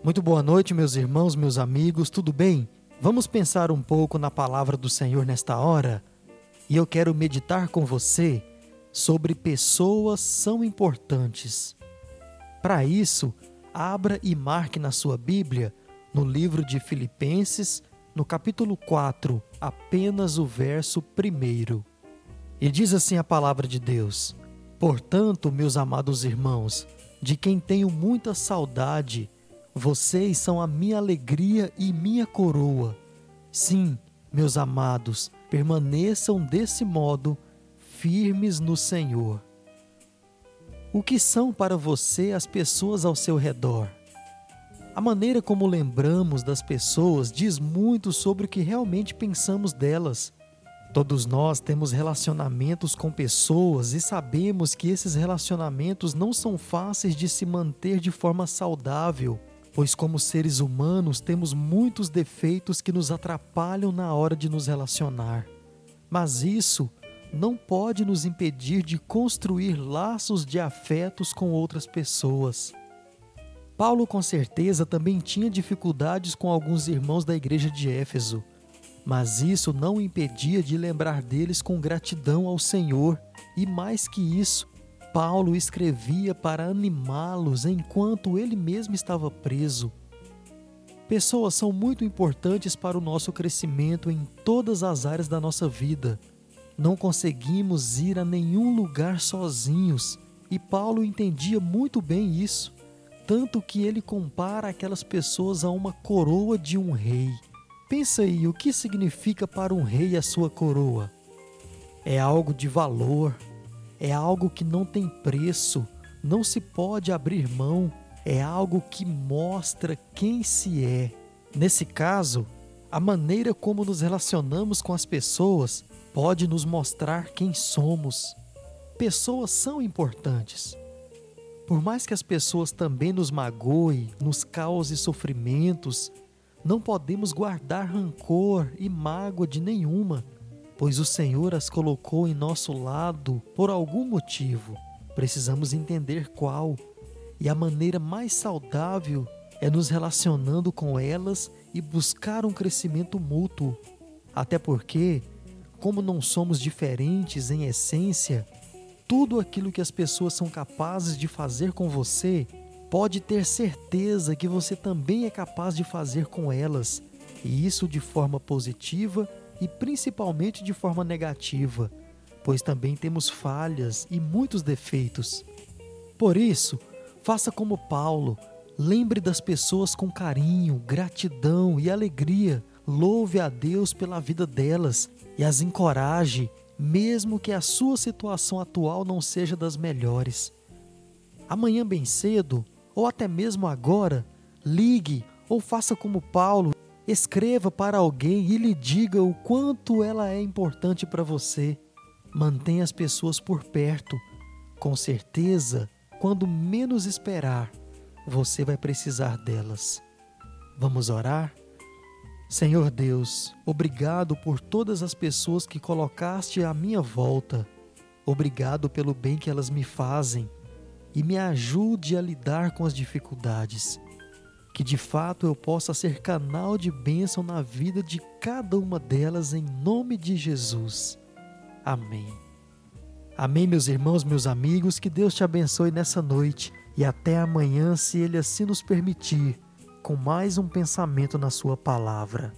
Muito boa noite, meus irmãos, meus amigos, tudo bem? Vamos pensar um pouco na palavra do Senhor nesta hora? E eu quero meditar com você sobre pessoas são importantes. Para isso, abra e marque na sua Bíblia, no livro de Filipenses, no capítulo 4, apenas o verso 1. E diz assim a palavra de Deus: Portanto, meus amados irmãos, de quem tenho muita saudade, vocês são a minha alegria e minha coroa. Sim, meus amados, permaneçam desse modo, firmes no Senhor. O que são para você as pessoas ao seu redor? A maneira como lembramos das pessoas diz muito sobre o que realmente pensamos delas. Todos nós temos relacionamentos com pessoas e sabemos que esses relacionamentos não são fáceis de se manter de forma saudável pois, como seres humanos, temos muitos defeitos que nos atrapalham na hora de nos relacionar. Mas isso não pode nos impedir de construir laços de afetos com outras pessoas. Paulo, com certeza, também tinha dificuldades com alguns irmãos da igreja de Éfeso, mas isso não impedia de lembrar deles com gratidão ao Senhor e, mais que isso, Paulo escrevia para animá-los enquanto ele mesmo estava preso. Pessoas são muito importantes para o nosso crescimento em todas as áreas da nossa vida. Não conseguimos ir a nenhum lugar sozinhos, e Paulo entendia muito bem isso, tanto que ele compara aquelas pessoas a uma coroa de um rei. Pensa aí, o que significa para um rei a sua coroa? É algo de valor, é algo que não tem preço, não se pode abrir mão, é algo que mostra quem se é. Nesse caso, a maneira como nos relacionamos com as pessoas pode nos mostrar quem somos. Pessoas são importantes. Por mais que as pessoas também nos magoem, nos causem sofrimentos, não podemos guardar rancor e mágoa de nenhuma pois o Senhor as colocou em nosso lado por algum motivo. Precisamos entender qual. E a maneira mais saudável é nos relacionando com elas e buscar um crescimento mútuo. Até porque, como não somos diferentes em essência, tudo aquilo que as pessoas são capazes de fazer com você, pode ter certeza que você também é capaz de fazer com elas, e isso de forma positiva e principalmente de forma negativa, pois também temos falhas e muitos defeitos. Por isso, faça como Paulo, lembre das pessoas com carinho, gratidão e alegria, louve a Deus pela vida delas e as encoraje, mesmo que a sua situação atual não seja das melhores. Amanhã bem cedo, ou até mesmo agora, ligue ou faça como Paulo Escreva para alguém e lhe diga o quanto ela é importante para você. Mantenha as pessoas por perto. Com certeza, quando menos esperar, você vai precisar delas. Vamos orar? Senhor Deus, obrigado por todas as pessoas que colocaste à minha volta. Obrigado pelo bem que elas me fazem e me ajude a lidar com as dificuldades que de fato eu possa ser canal de bênção na vida de cada uma delas em nome de Jesus. Amém. Amém, meus irmãos, meus amigos, que Deus te abençoe nessa noite e até amanhã, se Ele assim nos permitir, com mais um pensamento na Sua palavra.